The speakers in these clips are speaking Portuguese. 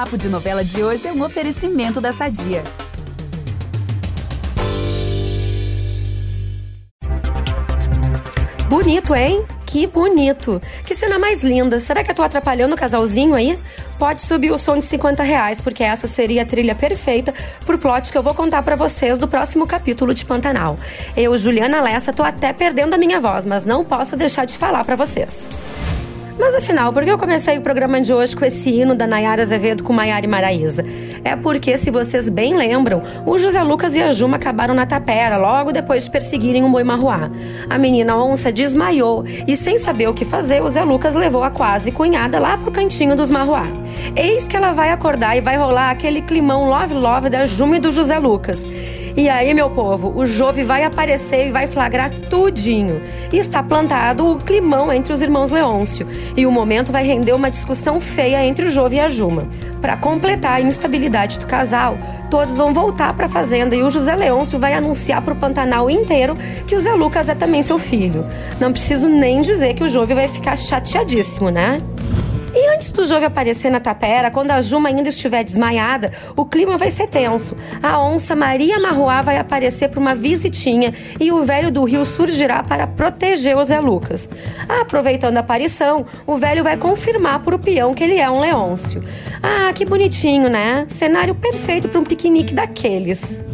Papo de Novela de hoje é um oferecimento da Sadia. Bonito, hein? Que bonito. Que cena mais linda. Será que eu tô atrapalhando o casalzinho aí? Pode subir o som de 50 reais, porque essa seria a trilha perfeita pro plot que eu vou contar para vocês do próximo capítulo de Pantanal. Eu, Juliana Lessa, tô até perdendo a minha voz, mas não posso deixar de falar para vocês. Mas afinal, por que eu comecei o programa de hoje com esse hino da Nayara Azevedo com Maiara e? É porque, se vocês bem lembram, o José Lucas e a Juma acabaram na tapera logo depois de perseguirem o boi marruá. A menina onça desmaiou e, sem saber o que fazer, o Zé Lucas levou a quase cunhada lá pro cantinho dos marruá. Eis que ela vai acordar e vai rolar aquele climão love-love da Juma e do José Lucas. E aí, meu povo, o Jove vai aparecer e vai flagrar tudinho. E está plantado o climão entre os irmãos Leôncio. E o momento vai render uma discussão feia entre o Jove e a Juma. Para completar a instabilidade do casal, todos vão voltar para a fazenda e o José Leôncio vai anunciar para o Pantanal inteiro que o Zé Lucas é também seu filho. Não preciso nem dizer que o Jove vai ficar chateadíssimo, né? E antes do Jove aparecer na tapera, quando a Juma ainda estiver desmaiada, o clima vai ser tenso. A onça Maria Marruá vai aparecer para uma visitinha e o velho do rio surgirá para proteger o Zé Lucas. Aproveitando a aparição, o velho vai confirmar para o peão que ele é um leôncio. Ah, que bonitinho, né? Cenário perfeito para um piquenique daqueles.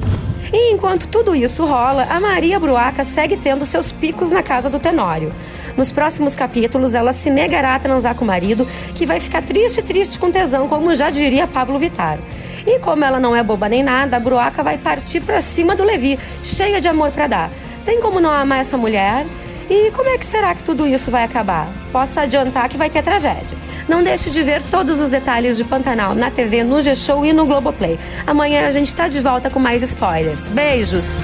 E enquanto tudo isso rola, a Maria Bruaca segue tendo seus picos na casa do Tenório. Nos próximos capítulos, ela se negará a transar com o marido, que vai ficar triste, triste com tesão, como já diria Pablo Vittar. E como ela não é boba nem nada, a Bruaca vai partir para cima do Levi, cheia de amor para dar. Tem como não amar essa mulher? E como é que será que tudo isso vai acabar? Posso adiantar que vai ter tragédia. Não deixe de ver todos os detalhes de Pantanal na TV, no G-Show e no Globoplay. Amanhã a gente está de volta com mais spoilers. Beijos!